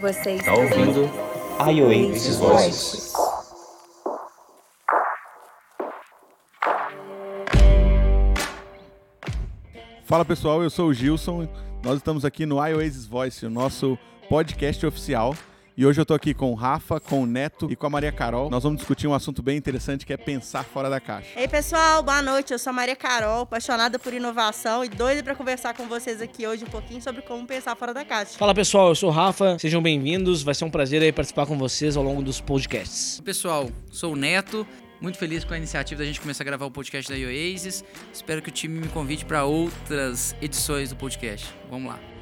Você está ouvindo iOasis Voices. Fala pessoal, eu sou o Gilson. Nós estamos aqui no iOasis Voice, o nosso podcast oficial e hoje eu tô aqui com o Rafa, com o Neto e com a Maria Carol. Nós vamos discutir um assunto bem interessante que é pensar fora da caixa. Ei, pessoal, boa noite. Eu sou a Maria Carol, apaixonada por inovação e doida para conversar com vocês aqui hoje um pouquinho sobre como pensar fora da caixa. Fala, pessoal. Eu sou o Rafa. Sejam bem-vindos. Vai ser um prazer aí participar com vocês ao longo dos podcasts. Pessoal, sou o Neto. Muito feliz com a iniciativa da gente começar a gravar o podcast da Oasis. Espero que o time me convide para outras edições do podcast. Vamos lá.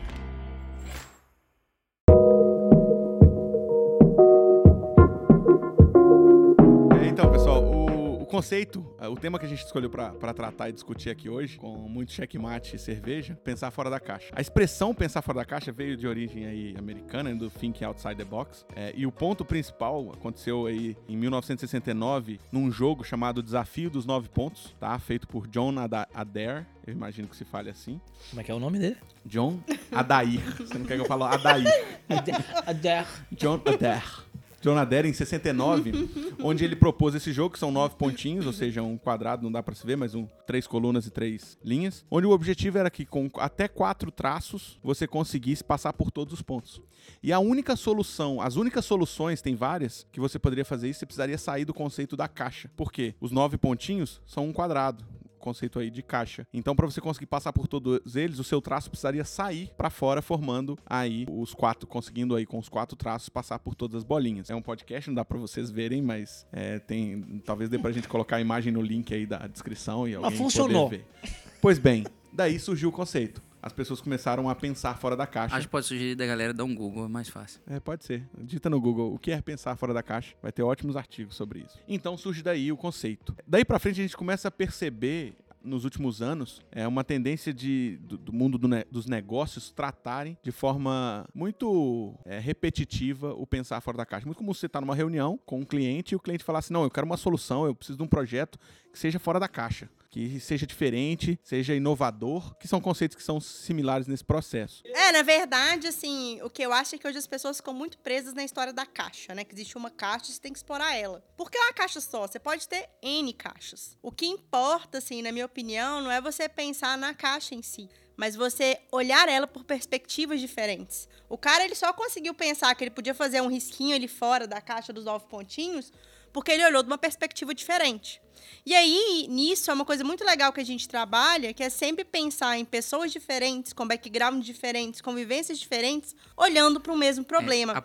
Conceito, é, o tema que a gente escolheu para tratar e discutir aqui hoje, com muito checkmate e cerveja, pensar fora da caixa. A expressão pensar fora da caixa veio de origem aí americana, do Think Outside the Box. É, e o ponto principal aconteceu aí em 1969, num jogo chamado Desafio dos Nove Pontos, tá? Feito por John Adair. Eu imagino que se fale assim. Como é que é o nome dele? John Adair. Você não quer que eu fale Adair? Adair. John Adair. John Adair em 69, onde ele propôs esse jogo, que são nove pontinhos, ou seja, um quadrado, não dá para se ver, mas um, três colunas e três linhas, onde o objetivo era que com até quatro traços você conseguisse passar por todos os pontos. E a única solução, as únicas soluções, tem várias, que você poderia fazer isso, você precisaria sair do conceito da caixa. Por quê? Os nove pontinhos são um quadrado conceito aí de caixa. Então, para você conseguir passar por todos eles, o seu traço precisaria sair para fora, formando aí os quatro, conseguindo aí com os quatro traços passar por todas as bolinhas. É um podcast, não dá para vocês verem, mas é, tem, talvez dê pra gente colocar a imagem no link aí da descrição e alguém mas funcionou. poder ver. Pois bem, daí surgiu o conceito as pessoas começaram a pensar fora da caixa. Acho que pode sugerir da galera dar um Google, é mais fácil. É, pode ser. Dita no Google o que é pensar fora da caixa, vai ter ótimos artigos sobre isso. Então surge daí o conceito. Daí para frente a gente começa a perceber nos últimos anos é uma tendência de, do, do mundo do ne dos negócios tratarem de forma muito é, repetitiva o pensar fora da caixa. Muito como você está numa reunião com um cliente e o cliente falar assim: não, eu quero uma solução, eu preciso de um projeto que seja fora da caixa que seja diferente, seja inovador, que são conceitos que são similares nesse processo. É, na verdade, assim, o que eu acho é que hoje as pessoas ficam muito presas na história da caixa, né? Que existe uma caixa e você tem que explorar ela. Por que uma caixa só? Você pode ter N caixas. O que importa, assim, na minha opinião, não é você pensar na caixa em si, mas você olhar ela por perspectivas diferentes. O cara ele só conseguiu pensar que ele podia fazer um risquinho ali fora da caixa dos nove pontinhos porque ele olhou de uma perspectiva diferente. E aí, nisso, é uma coisa muito legal que a gente trabalha, que é sempre pensar em pessoas diferentes, com backgrounds diferentes, com vivências diferentes, olhando para o mesmo problema. É, a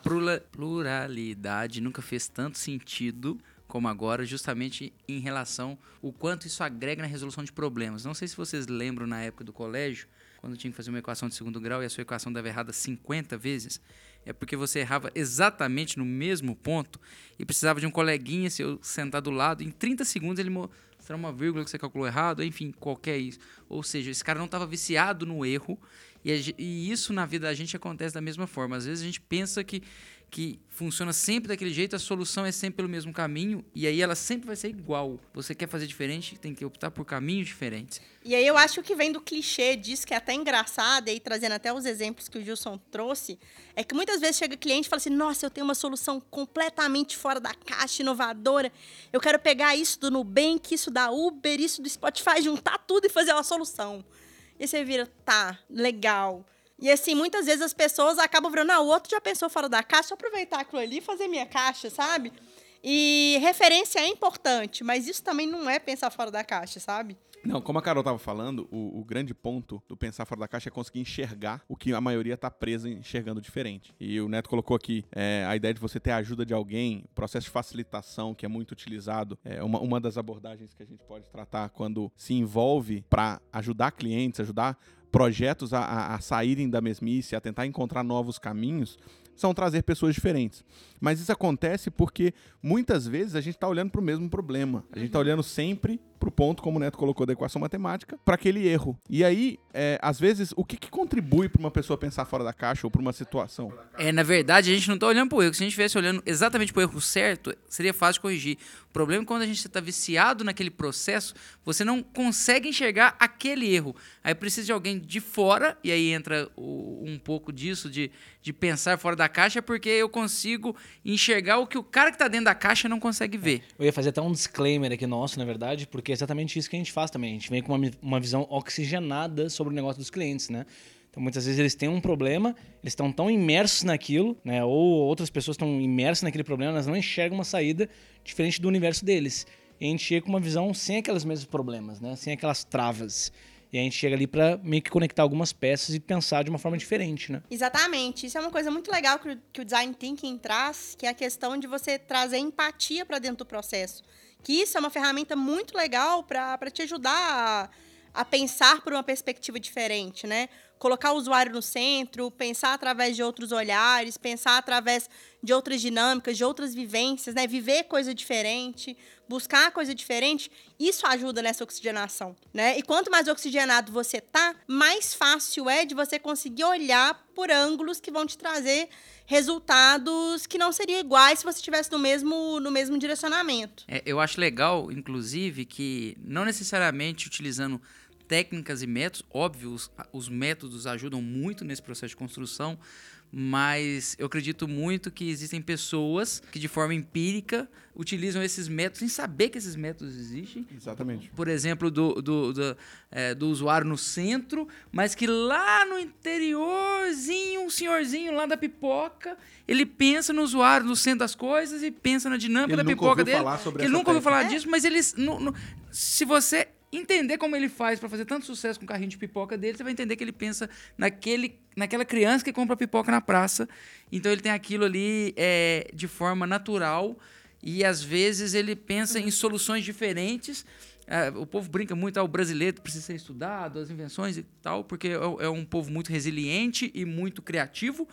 pluralidade nunca fez tanto sentido como agora, justamente em relação o quanto isso agrega na resolução de problemas. Não sei se vocês lembram na época do colégio, quando tinha que fazer uma equação de segundo grau e a sua equação dava errada 50 vezes, é porque você errava exatamente no mesmo ponto e precisava de um coleguinha seu sentar do lado. Em 30 segundos ele mostrar uma vírgula que você calculou errado, enfim, qualquer isso. Ou seja, esse cara não estava viciado no erro. E, e isso na vida da gente acontece da mesma forma. Às vezes a gente pensa que que funciona sempre daquele jeito, a solução é sempre pelo mesmo caminho e aí ela sempre vai ser igual. Você quer fazer diferente, tem que optar por caminhos diferentes. E aí eu acho que vem do clichê disso, que é até engraçado, e aí trazendo até os exemplos que o Gilson trouxe, é que muitas vezes chega cliente e fala assim: nossa, eu tenho uma solução completamente fora da caixa, inovadora. Eu quero pegar isso do Nubank, isso da Uber, isso do Spotify, juntar tudo e fazer uma solução. E você vira, tá, legal e assim, muitas vezes as pessoas acabam virando, ah, o outro já pensou fora da caixa, aproveitar aquilo ali e fazer minha caixa, sabe? E referência é importante, mas isso também não é pensar fora da caixa, sabe? Não, como a Carol estava falando, o, o, grande ponto do pensar fora da caixa é conseguir enxergar o que a maioria está presa enxergando diferente. E o Neto colocou aqui é, a ideia de você ter a ajuda de alguém, processo de facilitação que é muito utilizado, é uma, uma das abordagens que a gente pode tratar quando se envolve para ajudar clientes, ajudar projetos a, a, saírem da mesmice, a tentar encontrar novos caminhos, são trazer pessoas diferentes. Mas isso acontece porque muitas vezes a gente está olhando para o mesmo problema. A gente está olhando sempre para o ponto, como o Neto colocou, da equação matemática, para aquele erro. E aí, é, às vezes, o que, que contribui para uma pessoa pensar fora da caixa ou para uma situação? É, na verdade, a gente não está olhando para o erro. Se a gente estivesse olhando exatamente para o erro certo, seria fácil de corrigir. O problema é quando a gente está viciado naquele processo, você não consegue enxergar aquele erro. Aí precisa de alguém de fora, e aí entra o, um pouco disso, de, de pensar fora da caixa, porque eu consigo enxergar o que o cara que está dentro da caixa não consegue ver. Eu ia fazer até um disclaimer aqui nosso, na verdade, porque é exatamente isso que a gente faz também. A gente vem com uma, uma visão oxigenada sobre o negócio dos clientes, né? Então, muitas vezes eles têm um problema, eles estão tão imersos naquilo, né? Ou outras pessoas estão imersas naquele problema, elas não enxergam uma saída diferente do universo deles. E a gente chega com uma visão sem aqueles mesmos problemas, né? Sem aquelas travas. E a gente chega ali para meio que conectar algumas peças e pensar de uma forma diferente, né? Exatamente. Isso é uma coisa muito legal que o, que o design thinking traz, que é a questão de você trazer empatia para dentro do processo. Que isso é uma ferramenta muito legal para te ajudar a, a pensar por uma perspectiva diferente, né? Colocar o usuário no centro, pensar através de outros olhares, pensar através de outras dinâmicas, de outras vivências, né? Viver coisa diferente, buscar coisa diferente, isso ajuda nessa oxigenação, né? E quanto mais oxigenado você tá, mais fácil é de você conseguir olhar por ângulos que vão te trazer resultados que não seriam iguais se você estivesse no mesmo, no mesmo direcionamento. É, eu acho legal, inclusive, que não necessariamente utilizando técnicas e métodos. Óbvio, os, os, métodos ajudam muito nesse processo de construção, mas eu acredito muito que existem pessoas que, de forma empírica, utilizam esses métodos sem saber que esses métodos existem. Exatamente. Por exemplo, do, do, do, é, do usuário no centro, mas que lá no interiorzinho, um senhorzinho lá da pipoca, ele pensa no usuário no centro das coisas e pensa na dinâmica ele da pipoca dele. ele nunca ouviu falar disso, mas eles. No, no, se você entender como ele faz para fazer tanto sucesso com o carrinho de pipoca dele, você vai entender que ele pensa naquele, naquela criança que compra pipoca na praça. Então ele tem aquilo ali é, de forma natural e às vezes ele pensa em soluções diferentes. É, o povo brinca muito, ah, o brasileiro precisa ser estudado, as invenções e tal, porque é, é um povo muito resiliente e muito criativo.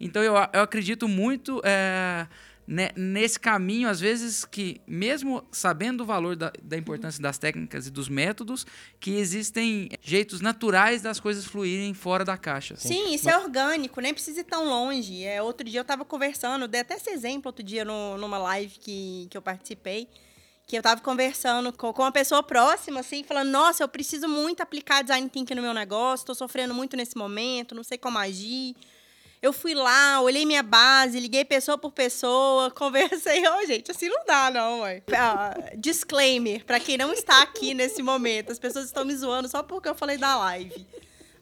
Então eu, eu acredito muito é, né, nesse caminho, às vezes, que mesmo sabendo o valor da, da, importância das técnicas e dos métodos, que existem jeitos naturais das coisas fluírem fora da caixa. Sim, isso Mas... é orgânico, nem precisa ir tão longe. É, outro dia eu estava conversando, dei até esse exemplo outro dia no, numa live que, que eu participei, que eu estava conversando com, com uma pessoa próxima, assim, falando, nossa, eu preciso muito aplicar design thinking no meu negócio, estou sofrendo muito nesse momento, não sei como agir. Eu fui lá, olhei minha base, liguei pessoa por pessoa, conversei. Ô, oh, gente, assim não dá, não, mãe. Uh, disclaimer, para quem não está aqui nesse momento. As pessoas estão me zoando só porque eu falei da live.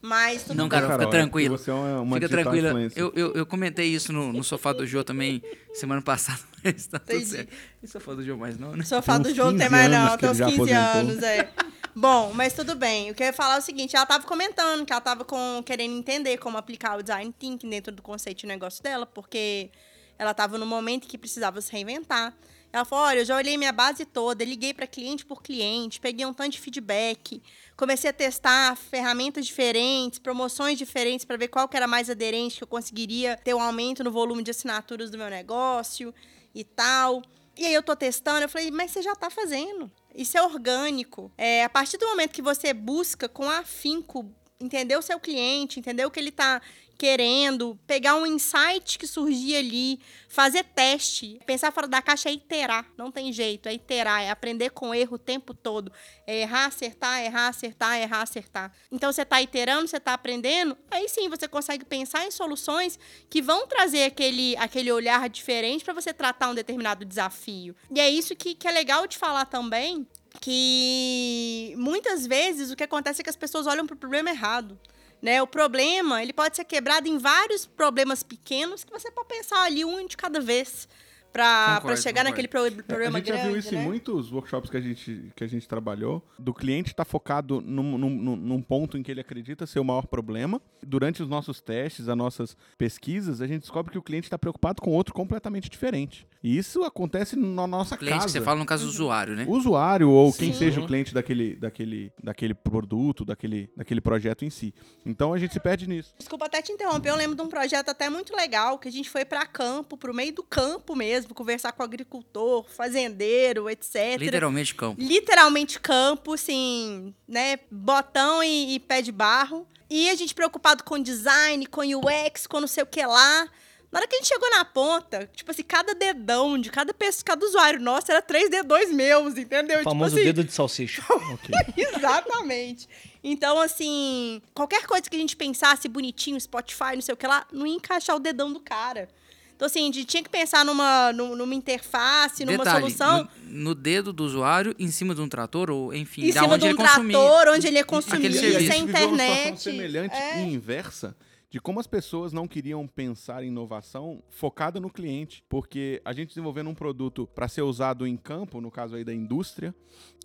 Mas tudo Não, cara, fica tranquilo. Você é uma, uma fica tranquila. Eu, eu, eu, comentei isso no, no sofá do Jô também semana passada, mas tá tudo certo. E sofá do Jô mais não, né? Sofá do Jô não tem mais não, tem uns 15 anos, é. Bom, mas tudo bem. O que eu ia falar é o seguinte: ela estava comentando que ela estava com, querendo entender como aplicar o design thinking dentro do conceito de negócio dela, porque ela estava no momento que precisava se reinventar. Ela falou: olha, eu já olhei minha base toda, liguei para cliente por cliente, peguei um tanto de feedback, comecei a testar ferramentas diferentes, promoções diferentes para ver qual que era mais aderente, que eu conseguiria ter um aumento no volume de assinaturas do meu negócio e tal. E aí eu tô testando, eu falei, mas você já tá fazendo. Isso é orgânico. É, a partir do momento que você busca com afinco entender o seu cliente, entender o que ele está querendo, pegar um insight que surgia ali, fazer teste, pensar fora da caixa é iterar, não tem jeito, é iterar, é aprender com erro o tempo todo, é errar, acertar, errar, acertar, errar, acertar. Então você está iterando, você está aprendendo, aí sim você consegue pensar em soluções que vão trazer aquele, aquele olhar diferente para você tratar um determinado desafio. E é isso que, que é legal de falar também, que muitas vezes o que acontece é que as pessoas olham para o problema errado. Né? O problema, ele pode ser quebrado em vários problemas pequenos que você pode pensar ali um de cada vez para chegar concordo. naquele pro, problema grande. A gente já viu isso né? em muitos workshops que a gente, que a gente trabalhou, do cliente estar tá focado num, num, num, ponto em que ele acredita ser o maior problema. Durante os nossos testes, as nossas pesquisas, a gente descobre que o cliente está preocupado com outro completamente diferente. E isso acontece na nossa cliente, casa. Você fala no caso do usuário, né? Usuário ou Sim. quem seja o cliente daquele, daquele, daquele produto, daquele, daquele projeto em si. Então a gente se perde nisso. Desculpa até te interromper, eu lembro de um projeto até muito legal que a gente foi para campo, para o meio do campo mesmo mesmo, conversar com o agricultor, fazendeiro, etc. Literalmente campo. Literalmente campo, assim, né? Botão e, e pé de barro. E a gente preocupado com design, com UX, com não sei o que lá. Na hora que a gente chegou na ponta, tipo assim, cada dedão de cada pessoa, cada usuário nosso era três dedões meus, entendeu? O famoso tipo assim, dedo de salsicha. Exatamente. Então, assim, qualquer coisa que a gente pensasse bonitinho, Spotify, não sei o que lá, não ia encaixar o dedão do cara. Então, assim, gente tinha que pensar numa, nu- numa interface, numa Detalhe, solução. No, no dedo do usuário, em cima de um trator, ou enfim, Em da cima onde de um ele consumia. trator, onde ele ia consumir, sem viveu uma situação internet. semelhante É. e inversa de como as pessoas não queriam pensar em inovação focada no cliente, porque a gente desenvolvendo um produto para ser usado em campo, no caso aí da indústria,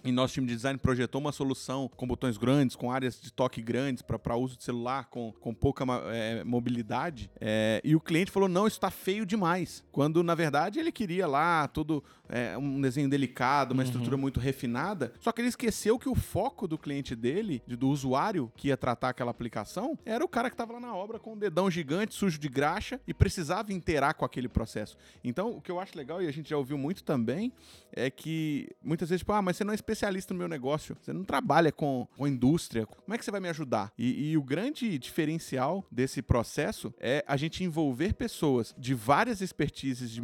e nosso time de design projetou uma solução com botões grandes, com áreas de toque grandes para uso de celular, com, com pouca é, mobilidade. é, e o cliente falou: não, isso está feio demais. Quando na verdade ele queria lá todo é, um desenho delicado, uma estrutura muito refinada. Só que ele esqueceu que o foco do cliente dele, de- do usuário que ia tratar aquela aplicação, era o cara que estava lá na obra com um dedão gigante, sujo de graxa e precisava interar com aquele processo. Então, o que eu acho legal, e a gente já ouviu muito também, é que muitas vezes, tipo, ah, mas você não é especialista no meu negócio, você não trabalha com, com indústria, como é que você vai me ajudar? E, e o grande diferencial desse processo é a gente envolver pessoas de várias expertises, de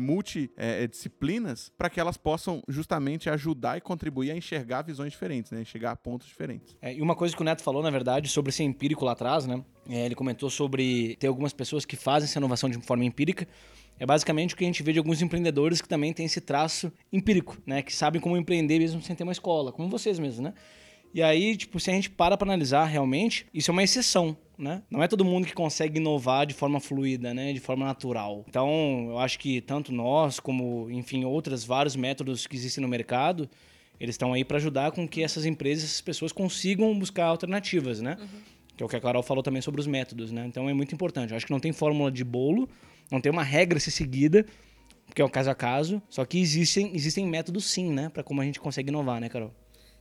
multidisciplinas, para que elas possam justamente ajudar e contribuir a enxergar visões diferentes, né? Enxergar pontos diferentes. É, e uma coisa que o Neto falou, na verdade, sobre ser empírico lá atrás, né? É, ele comentou sobre ter algumas pessoas que fazem essa inovação de forma empírica. É basicamente o que a gente vê de alguns empreendedores que também têm esse traço empírico, né? Que sabem como empreender mesmo sem ter uma escola, como vocês mesmos, né? E aí, tipo, se a gente para pra analisar realmente, isso é uma exceção, né? Não é todo mundo que consegue inovar de forma fluida, né? De forma natural. Então, eu acho que tanto nós, como, enfim, outros vários métodos que existem no mercado, eles estão aí para ajudar com que essas empresas, essas pessoas consigam buscar alternativas, né? Que é o que a Carol falou também sobre os métodos, né? Então é muito importante. Eu acho que não tem fórmula de bolo, não tem uma regra a ser seguida, porque é o caso a caso. Só que existem, existem métodos sim, né? Para como a gente consegue inovar, né, Carol?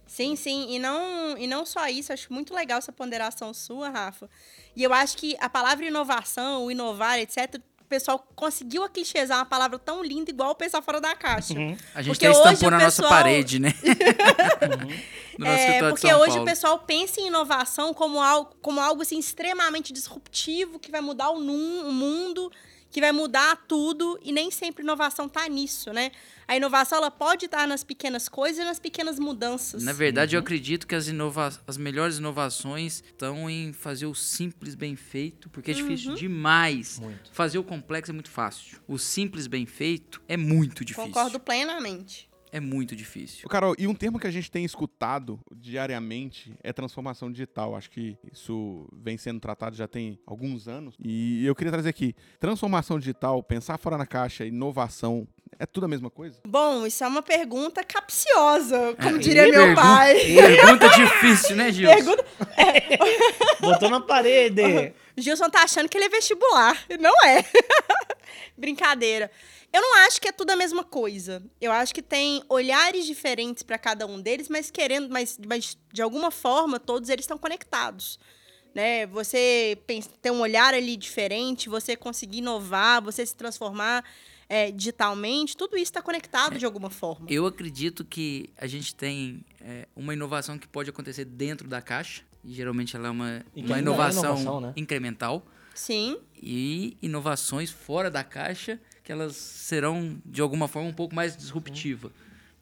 Sim, sim. E não, e não só isso, acho muito legal essa ponderação sua, Rafa. E eu acho que a palavra inovação, o inovar, etc., o pessoal conseguiu aclichezar uma palavra tão linda igual pensar fora da caixa. A gente Porque até hoje estampou o na nossa parede, né? no nosso É, porque hoje Paulo. o pessoal pensa em inovação como algo, como algo assim, extremamente disruptivo, que vai mudar o, num- o mundo, que vai mudar tudo, e nem sempre inovação tá nisso, né? A inovação ela pode estar nas pequenas coisas e nas pequenas mudanças. Na verdade, eu acredito que as, inova as melhores inovações estão em fazer o simples bem feito, porque é difícil Uhum. demais. Muito. Fazer o complexo é muito fácil. O simples bem feito é muito difícil. Concordo plenamente. É muito difícil. Ô, Carol, e um termo que a gente tem escutado diariamente é transformação digital. Acho que isso vem sendo tratado já tem alguns anos. E eu queria trazer aqui: transformação digital, pensar fora na caixa, inovação, é tudo a mesma coisa? Bom, isso é uma pergunta capciosa, como É, diria meu pergun- pai. Pergunta difícil, né, Gilson? Pergunta... Botou na parede! Gilson tá achando que ele é vestibular. Não é. Brincadeira. Eu não acho que é tudo a mesma coisa. Eu acho que tem olhares diferentes para cada um deles, mas querendo, mas, mas de alguma forma todos eles estão conectados. Né? Você ter um olhar ali diferente, você conseguir inovar, você se transformar é, digitalmente, tudo isso está conectado de alguma forma. Eu acredito que a gente tem é, uma inovação que pode acontecer dentro da caixa. E geralmente ela é uma, uma ainda é inovação, inovação, né? incremental. Sim, E inovações fora da caixa, que elas serão, de alguma forma, um pouco mais disruptiva.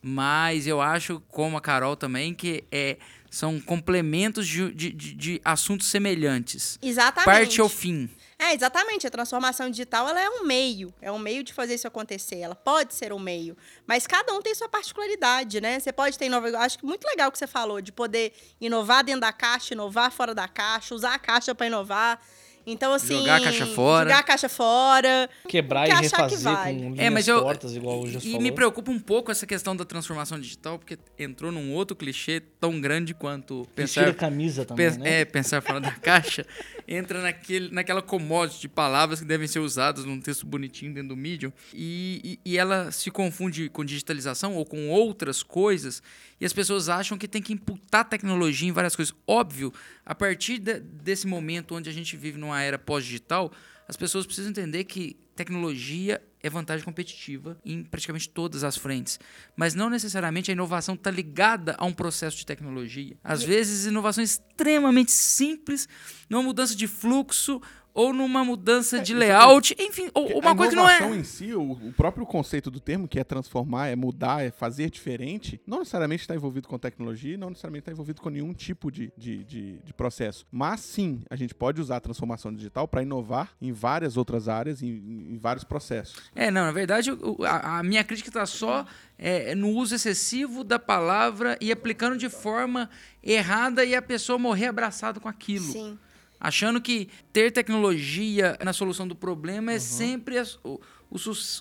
Mas eu acho, como a Carol também, que é, são complementos de, de, de- de assuntos semelhantes. exatamente. Parte ao fim. É, exatamente. A transformação digital ela é um meio. É um meio de fazer isso acontecer. Ela pode ser um meio. Mas cada um tem sua particularidade, né? Você pode ter inovação. Acho que muito legal o que você falou, de poder inovar dentro da caixa, inovar fora da caixa, usar a caixa para inovar. Então, assim. Jogar a caixa fora. Jogar a caixa fora. Quebrar Que e achar que refazer vai. com É, mas eu. tortas, igual o e falou. me preocupa um pouco essa questão da transformação digital, porque entrou num outro clichê tão grande quanto pensar a camisa também, né? É, pensar fora da caixa, entra naquele, naquela commodity de palavras que devem ser usadas num texto bonitinho dentro do Medium, e, e, e ela se confunde com digitalização ou com outras coisas, e as pessoas acham que tem que imputar tecnologia em várias coisas. Óbvio, a partir de- desse momento onde a gente vive numa era pós-digital, as pessoas precisam entender que tecnologia é vantagem competitiva em praticamente todas as frentes. Mas não necessariamente a inovação está ligada a um processo de tecnologia. Às vezes, inovações extremamente simples, numa mudança de fluxo, ou numa mudança de layout, enfim, ou uma a coisa que não é. inovação em si, o, o próprio conceito do termo, que é transformar, é mudar, é fazer diferente, não necessariamente está envolvido com tecnologia, não necessariamente está envolvido com nenhum tipo de, de, de, de processo. Mas sim, a gente pode usar a transformação digital para inovar em várias outras áreas, em, em vários processos. É, não, na verdade, a, a minha crítica está só é, no uso excessivo da palavra e aplicando de forma errada e a pessoa morrer abraçado com aquilo. Sim. Achando que ter tecnologia na solução do problema Uhum. é sempre as- o, o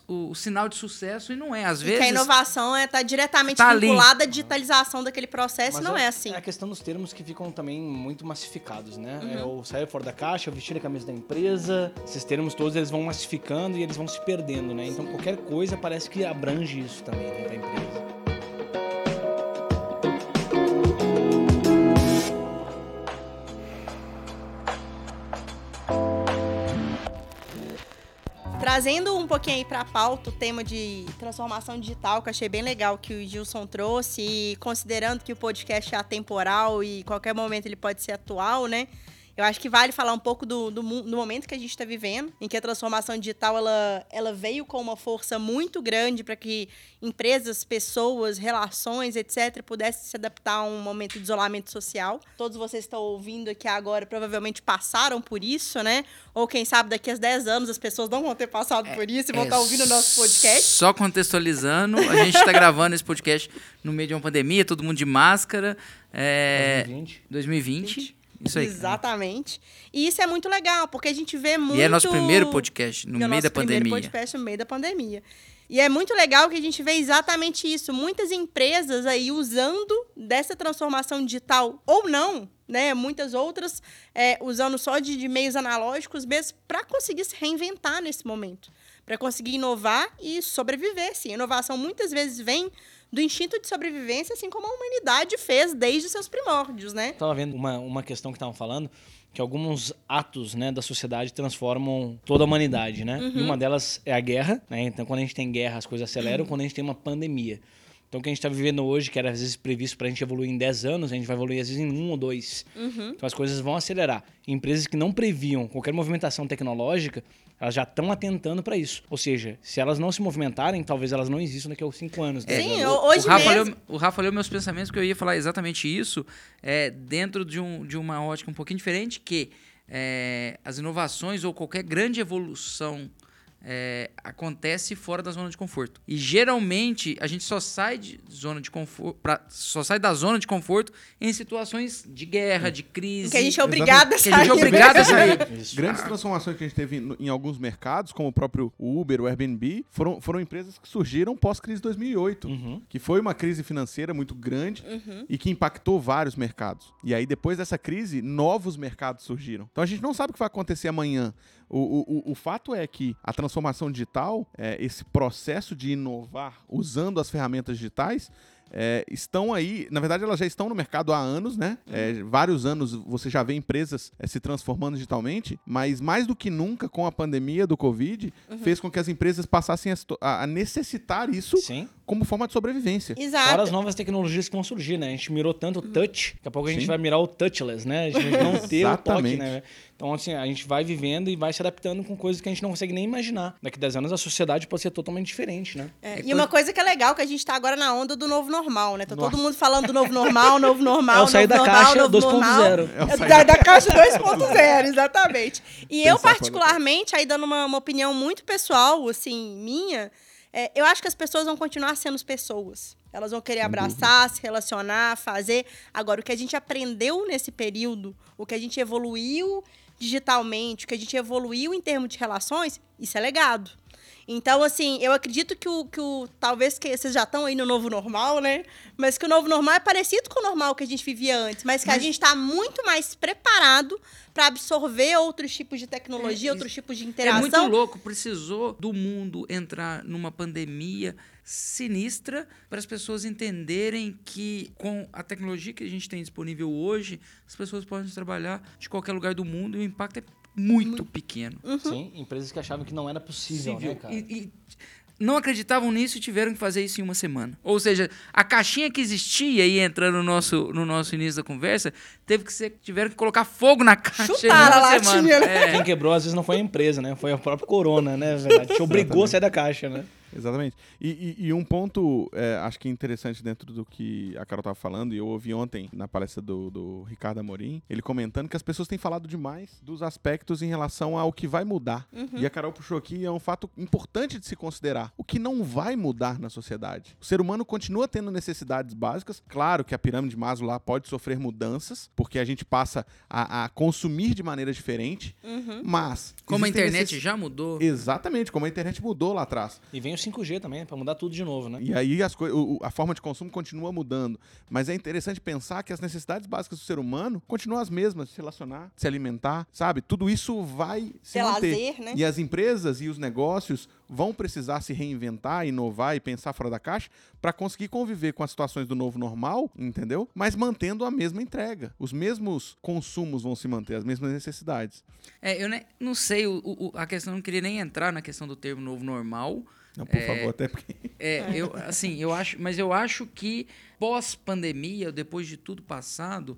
o- o sinal de sucesso e não é. Às E vezes. que a inovação está diretamente Tá ali. vinculada à digitalização daquele processo, Mas não é assim. É a questão dos termos que ficam também muito massificados, né? Uhum. É o sair fora da caixa, o vestir a camisa da empresa. Esses termos todos eles vão massificando e eles vão se perdendo, né? Então qualquer coisa parece que abrange isso também, né, pra empresa. Trazendo um pouquinho aí pra pauta o tema de transformação digital, que eu achei bem legal que o Gilson trouxe, e considerando que o podcast é atemporal e qualquer momento ele pode ser atual, né? Eu acho que vale falar um pouco do, do, do momento que a gente está vivendo, em que a transformação digital ela, ela veio com uma força muito grande para que empresas, pessoas, relações, etc., pudessem se adaptar a um momento de isolamento social. Todos vocês estão ouvindo aqui agora provavelmente passaram por isso, né? Ou quem sabe daqui a 10 anos as pessoas não vão ter passado por isso e vão É estar ouvindo o nosso podcast. Só contextualizando, a gente está gravando esse podcast no meio de uma pandemia, todo mundo de máscara. É, 2020. 2020. Isso aí. Exatamente. E isso é muito legal, porque a gente vê muito. E é nosso primeiro podcast no é meio da nosso primeiro pandemia. podcast no meio da pandemia. E é muito legal que a gente vê exatamente isso. Muitas empresas aí usando dessa transformação digital ou não, né? Muitas outras é, usando só de, de meios analógicos mesmo para conseguir se reinventar nesse momento. Para conseguir inovar e sobreviver. Sim, inovação muitas vezes vem do instinto de sobrevivência, assim como a humanidade fez desde seus primórdios, né? Tava vendo uma, uma questão que estavam falando que alguns atos né, da sociedade transformam toda a humanidade, né? E uma delas é a guerra, né? Então, quando a gente tem guerra, as coisas aceleram. Quando a gente tem uma pandemia. Então, o que a gente está vivendo hoje, que era às vezes previsto para a gente evoluir em 10 anos, a gente vai evoluir às vezes em um ou dois. Então, as coisas vão acelerar. Empresas que não previam qualquer movimentação tecnológica, elas já estão atentando para isso. Ou seja, se elas não se movimentarem, talvez elas não existam daqui a 5 anos. 10 Sim, anos. ho- hoje o, Rafa mesmo. leu, o Rafa leu meus pensamentos, porque eu ia falar exatamente isso, é, dentro de, um, de uma ótica um pouquinho diferente, que é, as inovações ou qualquer grande evolução é, acontece fora da zona de conforto. E geralmente a gente só sai de zona de conforto, só sai da zona de conforto em situações de guerra, de crise. Que a gente é obrigado a que a gente é sair. obrigado a sair. Grandes transformações que a gente teve no- em alguns mercados, como o próprio Uber, o Airbnb, foram, foram empresas que surgiram pós-crise 2008, Uhum. que foi uma crise financeira muito grande e que impactou vários mercados. E aí, depois dessa crise, novos mercados surgiram. Então a gente não sabe o que vai acontecer amanhã. O, o, o, fato é que a transformação digital, é, esse processo de inovar usando as ferramentas digitais, é, estão aí, na verdade elas já estão no mercado há anos, né? É, vários anos você já vê empresas é, se transformando digitalmente, mas mais do que nunca com a pandemia do Covid, fez com que as empresas passassem a- a necessitar isso Sim. Como forma de sobrevivência. Exato. Fora as novas tecnologias que vão surgir, né? A gente mirou tanto o touch, daqui a pouco a gente Sim. vai mirar o touchless, né? A gente não ter o toque, Exatamente. né? Então, assim, a gente vai vivendo e vai se adaptando com coisas que a gente não consegue nem imaginar. Daqui a 10 anos a sociedade pode ser totalmente diferente, né? É, É e uma coisa que é legal, que a gente tá agora na onda do novo normal, né? Tá todo Nossa. mundo falando do novo normal, novo normal, É o sair da normal, caixa novo 2.0. normal. É o É sair da, da caixa 2.0, exatamente. E eu, Pensar da particularmente, aí dando uma, uma opinião muito pessoal, assim, minha, é, eu acho que as pessoas vão continuar sendo as pessoas. Elas vão querer abraçar, se relacionar, fazer. Agora, o que a gente aprendeu nesse período, o que a gente evoluiu digitalmente, o que a gente evoluiu em termos de relações, isso é legado. Então, assim, eu acredito que o, que o. Talvez que vocês já estão aí no novo normal, né? Mas que o novo normal é parecido com o normal que a gente vivia antes, mas que a gente está muito mais preparado para absorver outros tipos de tecnologia, É, outros tipos de É interação. muito louco, precisou do mundo entrar numa pandemia sinistra para as pessoas entenderem que com a tecnologia que a gente tem disponível hoje, as pessoas podem trabalhar de qualquer lugar do mundo e o impacto é muito pequeno. Uhum. Sim, empresas que achavam que não era possível, né, cara? E, e não acreditavam nisso e tiveram que fazer isso em uma semana. Ou seja, a caixinha que existia aí entrando no nosso, no nosso início da conversa, teve que ser, tiveram que colocar fogo na caixa Chutaram em uma a semana. latinha, né? É. Quem quebrou, às vezes, não foi a empresa, né? Foi a própria Corona, né? Verdade. Te obrigou a sair da caixa, né? Exatamente. E, e- e um ponto, é, acho que interessante dentro do que a Carol estava falando, e eu ouvi ontem na palestra do, do Ricardo Amorim, ele comentando que as pessoas têm falado demais dos aspectos em relação ao que vai mudar. E a Carol puxou aqui, é um fato importante de se considerar. O que não vai mudar na sociedade. O ser humano continua tendo necessidades básicas. Claro que a pirâmide de Maslow lá pode sofrer mudanças, porque a gente passa a, a consumir de maneira diferente, mas... Como a internet necess- já mudou. Exatamente, como a internet mudou lá atrás. E vem o 5G também, pra mudar tudo de novo, né? E aí as o- a forma de consumo continua mudando. Mas é interessante pensar que as necessidades básicas do ser humano continuam as mesmas, se relacionar, se alimentar, sabe? Tudo isso vai se Ter manter. lazer, né? E as empresas e os negócios vão precisar se reinventar, inovar e pensar fora da caixa para conseguir conviver com as situações do novo normal, entendeu? Mas mantendo a mesma entrega. Os mesmos consumos vão se manter, as mesmas necessidades. É, eu não sei, o- o- a questão, não queria nem entrar na questão do termo novo normal. Não, por favor, até porque É, eu, assim, eu acho, mas eu acho que pós-pandemia, depois de tudo passado,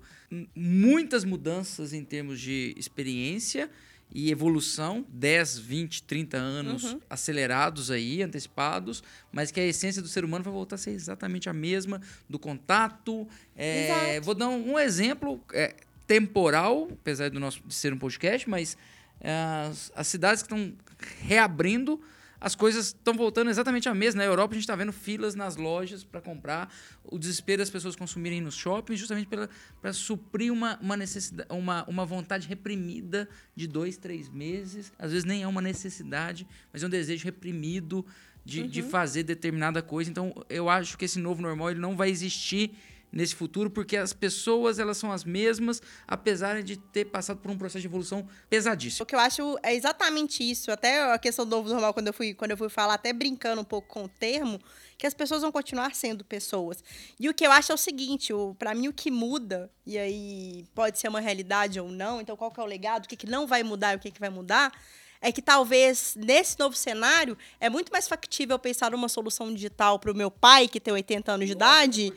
muitas mudanças em termos de experiência e evolução, 10, 20, 30 anos acelerados aí, antecipados, mas que a essência do ser humano vai voltar a ser exatamente a mesma, do contato. é, Exato. vou dar um, um exemplo é, temporal, apesar do nosso de ser um podcast, mas é, as, as cidades que estão reabrindo, as coisas estão voltando exatamente a mesma. Na Europa, a gente está vendo filas nas lojas para comprar, o desespero das pessoas consumirem nos shoppings, justamente para suprir uma, uma necessidade, uma, uma vontade reprimida de dois, três meses. Às vezes nem é uma necessidade, mas é um desejo reprimido de, de fazer determinada coisa. Então, eu acho que esse novo normal ele não vai existir nesse futuro, porque as pessoas elas são as mesmas, apesar de ter passado por um processo de evolução pesadíssimo. O que eu acho é exatamente isso. Até a questão do novo normal, quando eu fui, quando eu fui falar, até brincando um pouco com o termo, que as pessoas vão continuar sendo pessoas. E o que eu acho é o seguinte, o, pra mim o que muda, e aí pode ser uma realidade ou não, então qual que é o legado, o que, que não vai mudar e o que, que vai mudar, é que talvez nesse novo cenário é muito mais factível pensar numa solução digital para o meu pai, que tem 80 anos de idade,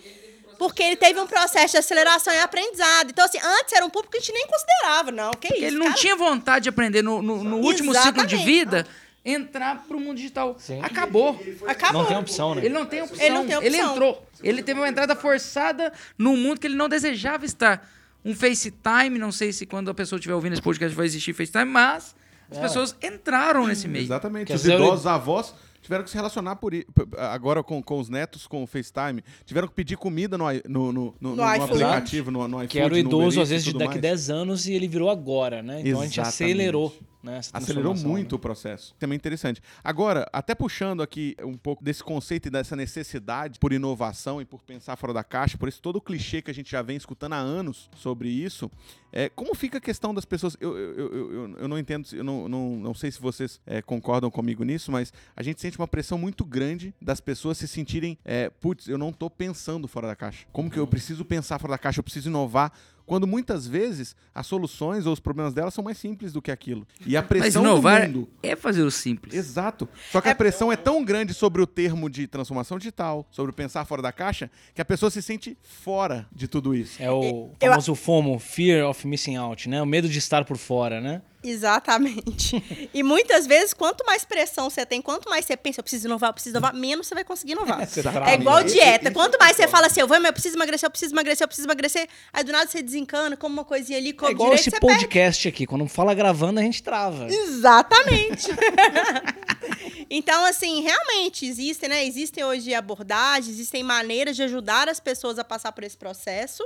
porque ele teve um processo de aceleração e aprendizado. Então, assim, antes era um público que a gente nem considerava, não. Que isso? Ele não cara? tinha vontade de aprender no, no- no último ciclo de vida entrar pro mundo digital. Sim. Acabou. Acabou. Não tem opção, né? Ele não tem opção. Ele não tem opção. entrou. Ele teve uma entrada forçada num mundo que ele não desejava estar. Um FaceTime, não sei se quando a pessoa estiver ouvindo esse podcast vai existir FaceTime, mas as É. pessoas entraram nesse meio. Exatamente. Quer Os idosos, avós, tiveram que se relacionar por agora com, com os netos com o FaceTime. Tiveram que pedir comida no, no, no, no, no aplicativo, no, no iFood, Que era o idoso, às vezes, daqui mais. 10 anos e ele virou agora, né? Então a gente Exatamente. acelerou né, Acelerou muito né? o processo. Também interessante. Agora, até puxando aqui um pouco desse conceito e dessa necessidade por inovação e por pensar fora da caixa, por esse todo o clichê que a gente já vem escutando há anos sobre isso, é, como fica a questão das pessoas? Eu, eu, eu, eu, eu não entendo, eu não, não, não sei se vocês é, concordam comigo nisso, mas a gente sente uma pressão muito grande das pessoas se sentirem, é, putz, eu não tô pensando fora da caixa. Como que eu preciso pensar fora da caixa? Eu preciso inovar. Quando muitas vezes as soluções ou os problemas delas são mais simples do que aquilo. E a Mas pressão do inovar mundo. é fazer o simples. Exato. Só que a pressão é tão grande sobre o termo de transformação digital, sobre o pensar fora da caixa, que a pessoa se sente fora de tudo isso. É o Eu- famoso FOMO, Fear of Missing Out, né? O medo de estar por fora, né? Exatamente. E muitas vezes, quanto mais pressão você tem, quanto mais você pensa, eu preciso inovar, eu preciso inovar, menos você vai conseguir inovar. Trava. É igual Isso- dieta. isso Quanto mais você fala assim, eu vou, mas eu preciso emagrecer, eu preciso emagrecer, eu preciso emagrecer, aí do nada você desencana, como uma coisinha ali, É come igual direito, esse você perde. podcast aqui. Quando fala gravando, a gente trava. Exatamente. então, assim, realmente existem, né? Existem hoje abordagens, existem maneiras de ajudar as pessoas a passar por esse processo.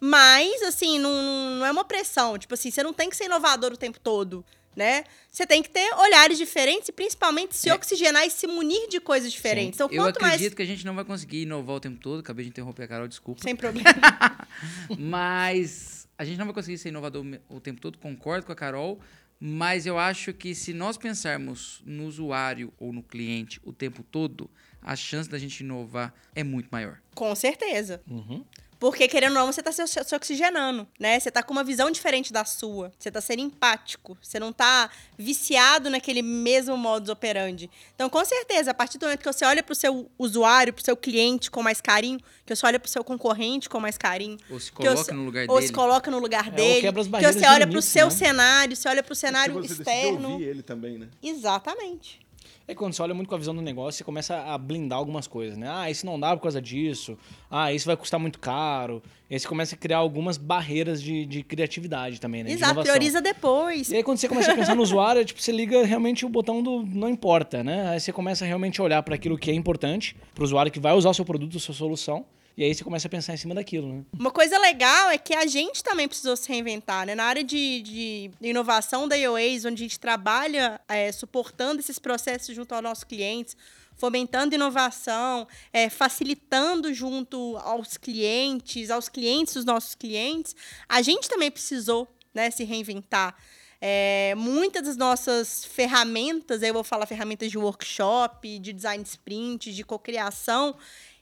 Mas, assim, não, não é uma pressão. Tipo assim, você não tem que ser inovador o tempo todo, né? Você tem que ter olhares diferentes e principalmente se É. oxigenar e se munir de coisas diferentes. Então, Eu quanto acredito mais. que a gente não vai conseguir inovar o tempo todo. Acabei de interromper a Carol, desculpa. Sem problema. Mas a gente não vai conseguir ser inovador o tempo todo, concordo com a Carol. Mas eu acho que se nós pensarmos no usuário ou no cliente o tempo todo, a chance da gente inovar é muito maior. Com certeza. Uhum. Porque, querendo ou não, você tá se, se oxigenando, né? Você tá com uma visão diferente da sua. Você tá sendo empático. Você não tá viciado naquele mesmo modus operandi. Então, com certeza, a partir do momento que você olha pro seu usuário, pro seu cliente com mais carinho, que você olha pro seu concorrente com mais carinho. Ou se que você- coloca no lugar ou dele. se coloca no lugar É, ou dele. que você olha pro limites, seu né? cenário, você olha pro Se cenário você decidiu externo. ouvir ele também, né? Exatamente. É quando você olha muito com a visão do negócio, você começa a blindar algumas coisas, né? Ah, isso não dá por causa disso. Ah, isso vai custar muito caro. E aí você começa a criar algumas barreiras de, de criatividade também, né? Exato, prioriza depois. E aí quando você começa a pensar no usuário, tipo, você liga realmente o botão do não importa, né? Aí você começa a realmente olhar para aquilo que é importante para o usuário que vai usar o seu produto, a sua solução. E aí você começa a pensar em cima daquilo, né? Uma coisa legal é que a gente também precisou se reinventar, né? Na área de, de inovação da IOAs, onde a gente trabalha é, suportando esses processos junto aos nossos clientes, fomentando inovação, é, facilitando junto aos clientes, aos clientes dos nossos clientes, a gente também precisou né, se reinventar. É, muitas das nossas ferramentas, eu vou falar ferramentas de workshop, de design sprint, de cocriação,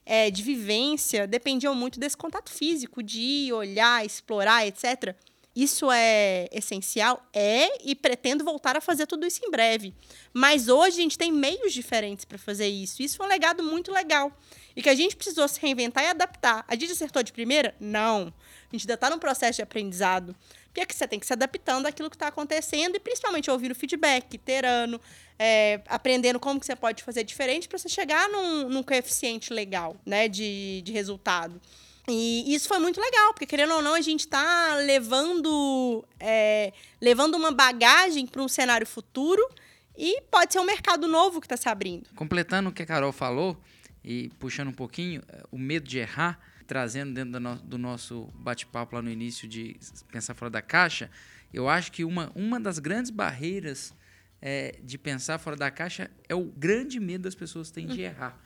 é, de vivência, dependiam muito desse contato físico, de ir, olhar, explorar, etc. Isso é essencial? É, e pretendo voltar a fazer tudo isso em breve. Mas hoje a gente tem meios diferentes para fazer isso. Isso foi um legado muito legal. E que a gente precisou se reinventar e adaptar. A gente acertou de primeira? Não. A gente ainda está num processo de aprendizado. Porque é que você tem que se adaptando àquilo que está acontecendo e principalmente ouvindo feedback, iterando, é, aprendendo como que você pode fazer diferente para você chegar num, num coeficiente legal né, de, de resultado. E isso foi muito legal, porque querendo ou não, a gente está levando, é, levando uma bagagem para um cenário futuro e pode ser um mercado novo que está se abrindo. Completando o que a Carol falou e puxando um pouquinho, eh, o medo de errar, trazendo dentro do, no- do nosso bate-papo lá no início de pensar fora da caixa, eu acho que uma, uma das grandes barreiras eh, de pensar fora da caixa é o grande medo das pessoas têm de errar.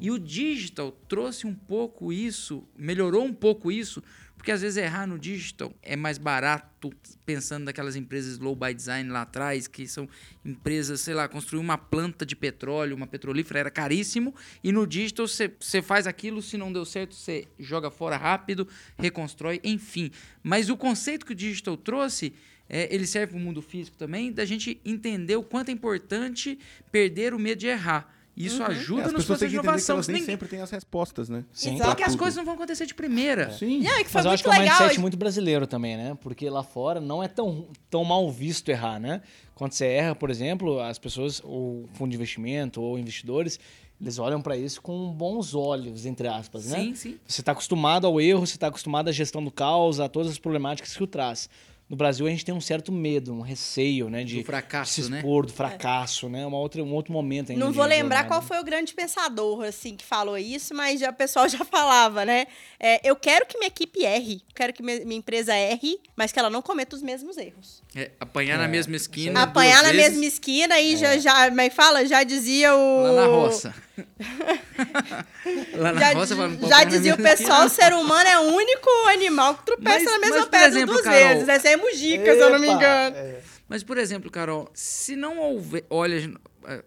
E o digital trouxe um pouco isso, melhorou um pouco isso, porque às vezes errar no digital é mais barato, pensando naquelas empresas low by design lá atrás, que são empresas, sei lá, construir uma planta de petróleo, uma petrolífera era caríssimo, e no digital você faz aquilo, se não deu certo, você joga fora rápido, reconstrói, enfim. Mas o conceito que o digital trouxe, é, ele serve para o mundo físico também, da gente entender o quanto é importante perder o medo de errar. Isso É, ajuda as nos processos que de que inovação. elas nem Ninguém- sempre têm as respostas, né? Sim. Exato. Porque as coisas não vão acontecer de primeira. Sim. Não, e que foi Mas eu muito acho que é um legal. mindset muito brasileiro também, né? Porque lá fora não é tão, tão mal visto errar, né? Quando você erra, por exemplo, as pessoas, ou fundo de investimento, ou investidores, eles olham para isso com bons olhos, entre aspas, né? Sim, sim. Você está acostumado ao erro, você está acostumado à gestão do caos, a todas as problemáticas que o traz. No Brasil, a gente tem um certo medo, um receio, né? De Do fracasso, de se né? expor, do fracasso, né? Uma outra, um outro momento ainda. Não vou lembrar jornada. qual foi o grande pensador, assim, que falou isso, mas já, o pessoal já falava, né? É, eu quero que minha equipe erre, quero que minha, minha empresa erre, mas que ela não cometa os mesmos erros. É, apanhar É, na mesma isso aí. esquina. Apanhar na vezes, mesma esquina e já, já, como é que fala? Já dizia o... Lá na roça. lá na Já, roça, fala, "Pô, já dizia o mesma pessoal, o ser humano é o único animal que tropeça Mas- na mesma mas, pedra exemplo, duas Carol- vezes. Essa Mujica, se eu não me engano. É. Mas, por exemplo, Carol, se não houver. Olha,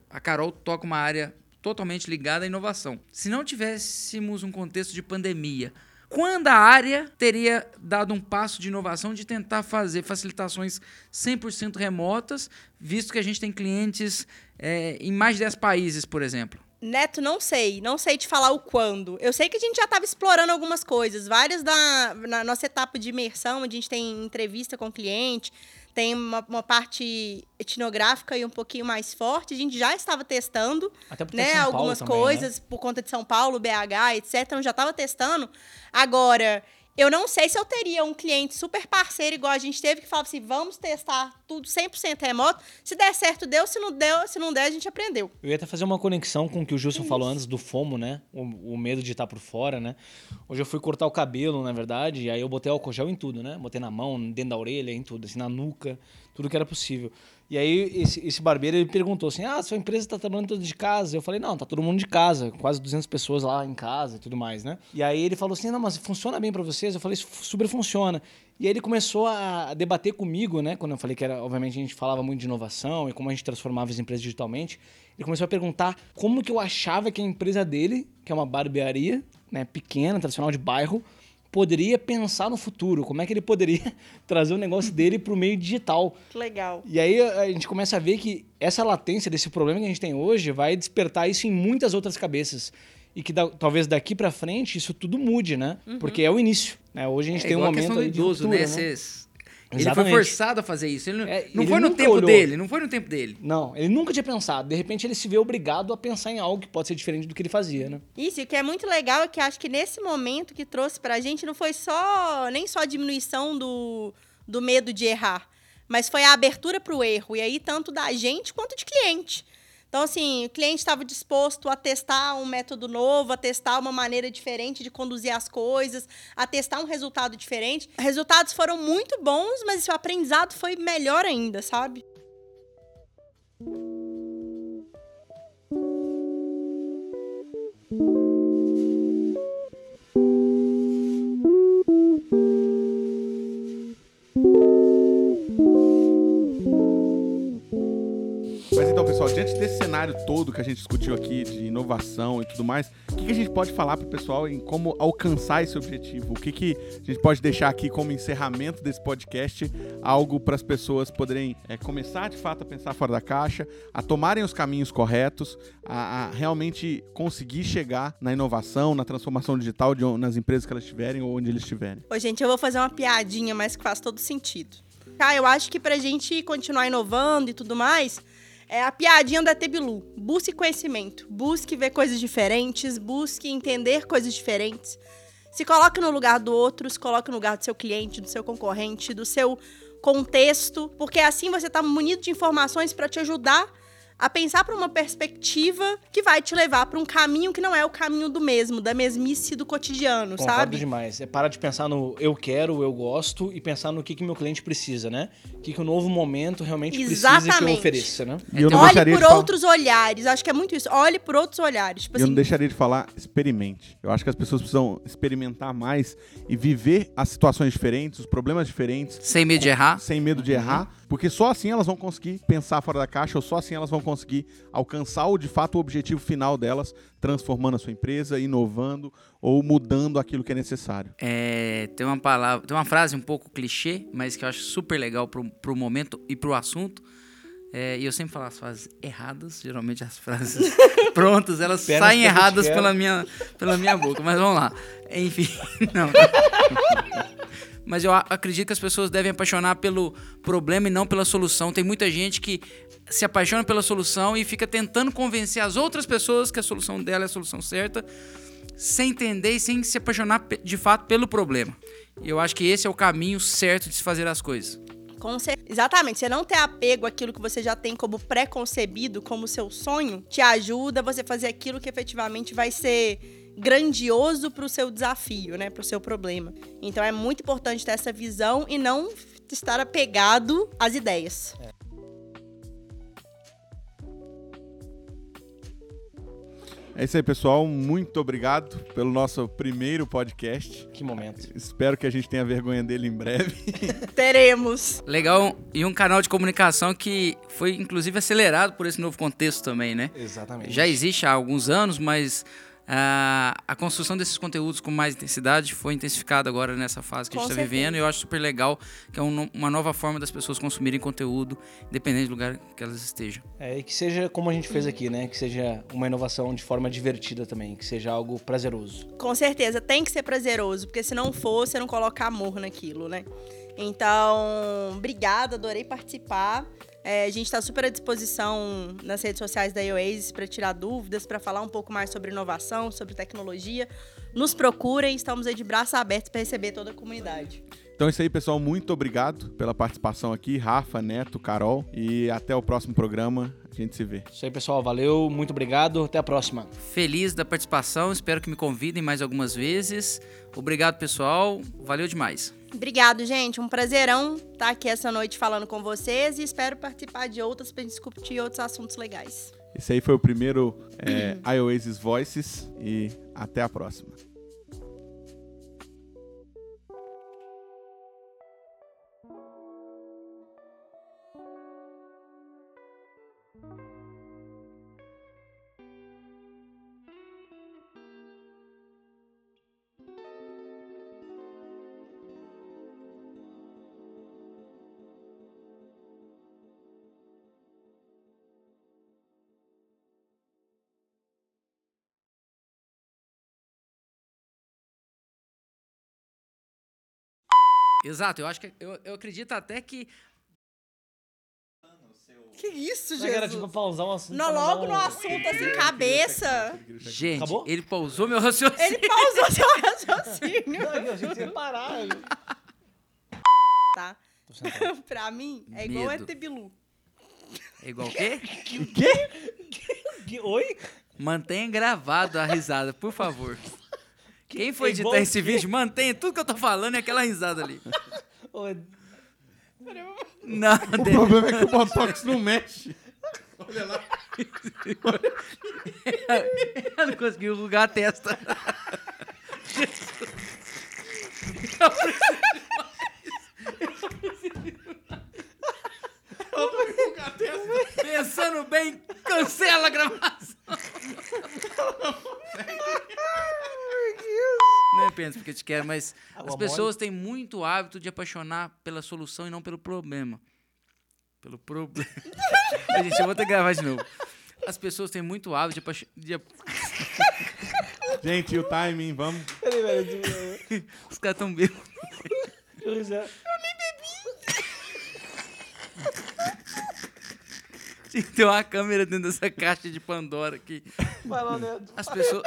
a Carol toca uma área totalmente ligada à inovação. Se não tivéssemos um contexto de pandemia, quando a área teria dado um passo de inovação de tentar fazer facilitações 100% remotas, visto que a gente tem clientes é, em mais de 10 países, por exemplo? Neto, não sei. Não sei te falar o quando. Eu sei que a gente já estava explorando algumas coisas. Várias da na nossa etapa de imersão, a gente tem entrevista com o cliente, tem uma, uma parte etnográfica e um pouquinho mais forte. A gente já estava testando Até porque é né, São Paulo algumas também, né? coisas por conta de São Paulo, BH, etc. Então já estava testando. Agora, eu não sei se eu teria um cliente super parceiro igual a gente teve que falava assim: vamos testar tudo 100% remoto. Se der certo, deu. Se não deu, se não der, a gente aprendeu. Eu ia até fazer uma conexão com o que o Gilson falou antes do FOMO, né? O, o medo de estar por fora, né? Hoje eu fui cortar o cabelo, na verdade, e aí eu botei álcool gel em tudo, né? Botei na mão, dentro da orelha, em tudo, assim, na nuca, tudo que era possível. E aí esse, esse barbeiro ele perguntou assim: "Ah, sua empresa tá trabalhando de casa?" Eu falei: "Não, tá todo mundo de casa, quase 200 pessoas lá em casa e tudo mais, né?" E aí ele falou assim: "Não, mas funciona bem para vocês?" Eu falei: "Super funciona." E aí ele começou a debater comigo, né? Quando eu falei que era, obviamente, a gente falava muito de inovação e como a gente transformava as empresas digitalmente. Ele começou a perguntar como que eu achava que a empresa dele, que é uma barbearia, né, pequena, tradicional de bairro, poderia pensar no futuro, como é que ele poderia trazer o negócio dele para o meio digital. Que legal. E aí a gente começa a ver que essa latência desse problema que a gente tem hoje vai despertar isso em muitas outras cabeças. E que da- talvez daqui para frente isso tudo mude, né? Porque é o início. Né? Hoje a gente É tem um igual a momento questão do idoso, né? né? Cês- Ele foi forçado a fazer isso. Ele não, É, não ele foi no tempo olhou. dele, não foi no tempo dele. Não, ele nunca tinha pensado. De repente ele se vê obrigado a pensar em algo que pode ser diferente do que ele fazia, né? Isso, e o que é muito legal é que acho que nesse momento que trouxe pra gente não foi só nem só a diminuição do, do medo de errar, mas foi a abertura pro erro. E aí, tanto da gente quanto de cliente. Então, assim, o cliente estava disposto a testar um método novo, a testar uma maneira diferente de conduzir as coisas, a testar um resultado diferente. Resultados foram muito bons, mas o aprendizado foi melhor ainda, sabe? Mas então, pessoal, diante desse cenário todo que a gente discutiu aqui de inovação e tudo mais, o que, que a gente pode falar pro pessoal em como alcançar esse objetivo? O que, que a gente pode deixar aqui como encerramento desse podcast? Algo para as pessoas poderem é, começar de fato a pensar fora da caixa, a tomarem os caminhos corretos, a, a realmente conseguir chegar na inovação, na transformação digital de, nas empresas que elas estiverem ou onde eles estiverem. Ô, gente, eu vou fazer uma piadinha, mas que faz todo sentido. Tá, eu acho que pra gente continuar inovando e tudo mais, é a piadinha da Tebilu. Busque conhecimento, busque ver coisas diferentes, busque entender coisas diferentes. Se coloque no lugar do outro, se coloque no lugar do seu cliente, do seu concorrente, do seu contexto, porque assim você tá munido de informações pra te ajudar a pensar para uma perspectiva que vai te levar para um caminho que não é o caminho do mesmo, da mesmice do cotidiano, Concordo sabe? demais. É parar de pensar no eu quero, eu gosto e pensar no que, que meu cliente precisa, né? O que, que o novo momento realmente precisa que eu Exatamente. ofereça, né? E eu não Olhe deixaria por de falar- outros olhares. Acho que é muito isso. Olhe por outros olhares. Tipo E eu assim, não deixaria de falar, experimente. Eu acho que as pessoas precisam experimentar mais e viver as situações diferentes, os problemas diferentes, Sem medo de errar. sem medo de errar, porque só assim elas vão conseguir pensar fora da caixa, ou só assim elas vão conseguir alcançar o de fato o objetivo final delas, transformando a sua empresa, inovando ou mudando aquilo que é necessário. É, tem uma palavra, tem uma frase um pouco clichê, mas que eu acho super legal pro, pro momento e pro assunto. É, e eu sempre falo as frases erradas, geralmente as frases prontas, elas Pernas saem erradas pela minha, pela minha boca, mas vamos lá. Enfim, não. Mas eu acredito que as pessoas devem apaixonar pelo problema e não pela solução. Tem muita gente que se apaixona pela solução e fica tentando convencer as outras pessoas que a solução dela é a solução certa, sem entender e sem se apaixonar de fato pelo problema. E eu acho que esse é o caminho certo de se fazer as coisas. com cer- Exatamente. Você não ter apego àquilo que você já tem como pré-concebido, como seu sonho, te ajuda a você fazer aquilo que efetivamente vai ser grandioso pro seu desafio, né? Pro seu problema. Então é muito importante ter essa visão e não estar apegado às ideias. É isso aí, pessoal. Muito obrigado pelo nosso primeiro podcast. Que momento. Espero que a gente tenha vergonha dele em breve. Teremos. Legal, e um canal de comunicação que foi inclusive acelerado por esse novo contexto também, né? Exatamente. Já existe há alguns anos, mas ah, a construção desses conteúdos com mais intensidade foi intensificada agora nessa fase que a Com gente está vivendo. E eu acho super legal que é um uma nova forma das pessoas consumirem conteúdo, independente do lugar que elas estejam. É, e que seja como a gente fez aqui, né? Que seja uma inovação de forma divertida também, que seja algo prazeroso. Com certeza, tem que ser prazeroso, porque se não for, você não coloca amor naquilo, né? Então, obrigada, adorei participar. É, a gente está super à disposição nas redes sociais da Oasis para tirar dúvidas, para falar um pouco mais sobre inovação, sobre tecnologia. Nos procurem, estamos aí de braços abertos para receber toda a comunidade. Então é isso aí, pessoal. Muito obrigado pela participação aqui. Rafa, Neto, Carol. E até o próximo programa. A gente se vê. Isso aí, pessoal. Valeu, muito obrigado. Até a próxima. Feliz da participação, espero que me convidem mais algumas vezes. Obrigado, pessoal. Valeu demais. Obrigado, gente. Um prazerão estar aqui essa noite falando com vocês e espero participar de outras para discutir outros assuntos legais. Esse aí foi o primeiro é, Voices. E até a próxima. Exato, eu acho que. Eu, eu acredito até que. Que isso, que era tipo pausar um assunto? Não, pra logo mandar no um- assunto, assim, cabeça. Gente, Acabou? ele pausou meu raciocínio. Ele pausou seu raciocínio. Não, eu achei que você ia parar. Tá? Tô sentado. pra mim, é igual Medo. ET Bilu. É igual o quê? Que- Oi? Mantenha gravado a risada, por favor. Quem igual editar esse vídeo, mantenha tudo que eu tô falando e aquela risada ali. Não, O problema é que o Botox não mexe. eu não consegui enrugar a testa. Pensando bem, cancela a gravação. Pensa porque te quero, mas Água as pessoas têm muito hábito de apaixonar pela solução e não pelo problema. Pelo problema. Gente, eu vou ter que gravar de novo. As pessoas têm muito hábito de apaixonar. Gente, e o timing, vamos. Peraí, velho. Os caras tão bêbados. Eu já... Tinha que ter uma câmera dentro dessa caixa de Pandora aqui. Vai lá, Neto. As pessoas.